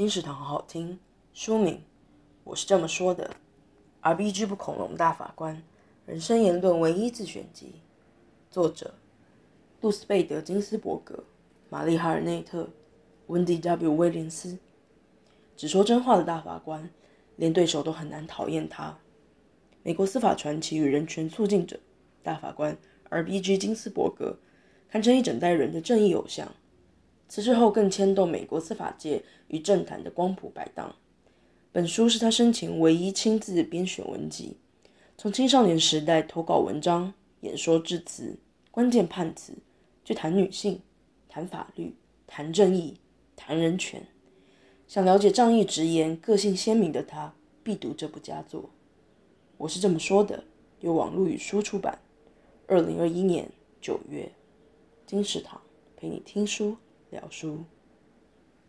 金石堂好好听。书名：我是这么说的。RBG 不恐龙大法官人生言论唯一自选集。作者：杜斯贝德金斯伯格、玛丽哈尔内特、温迪 W 威廉斯。只说真话的大法官，连对手都很难讨厌他。美国司法传奇与人权促进者，大法官 RBG 金斯伯格，堪称一整代人的正义偶像。辞职后，更牵动美国司法界与政坛的光谱摆荡。本书是他生前唯一亲自编选文集，从青少年时代投稿文章、演说致辞、关键判词，去谈女性、谈法律、谈正义、谈人权。想了解仗义直言、个性鲜明的他，必读这部佳作。我是这么说的，由网络与书出版，二零二一年九月，金石堂陪你听书聊书。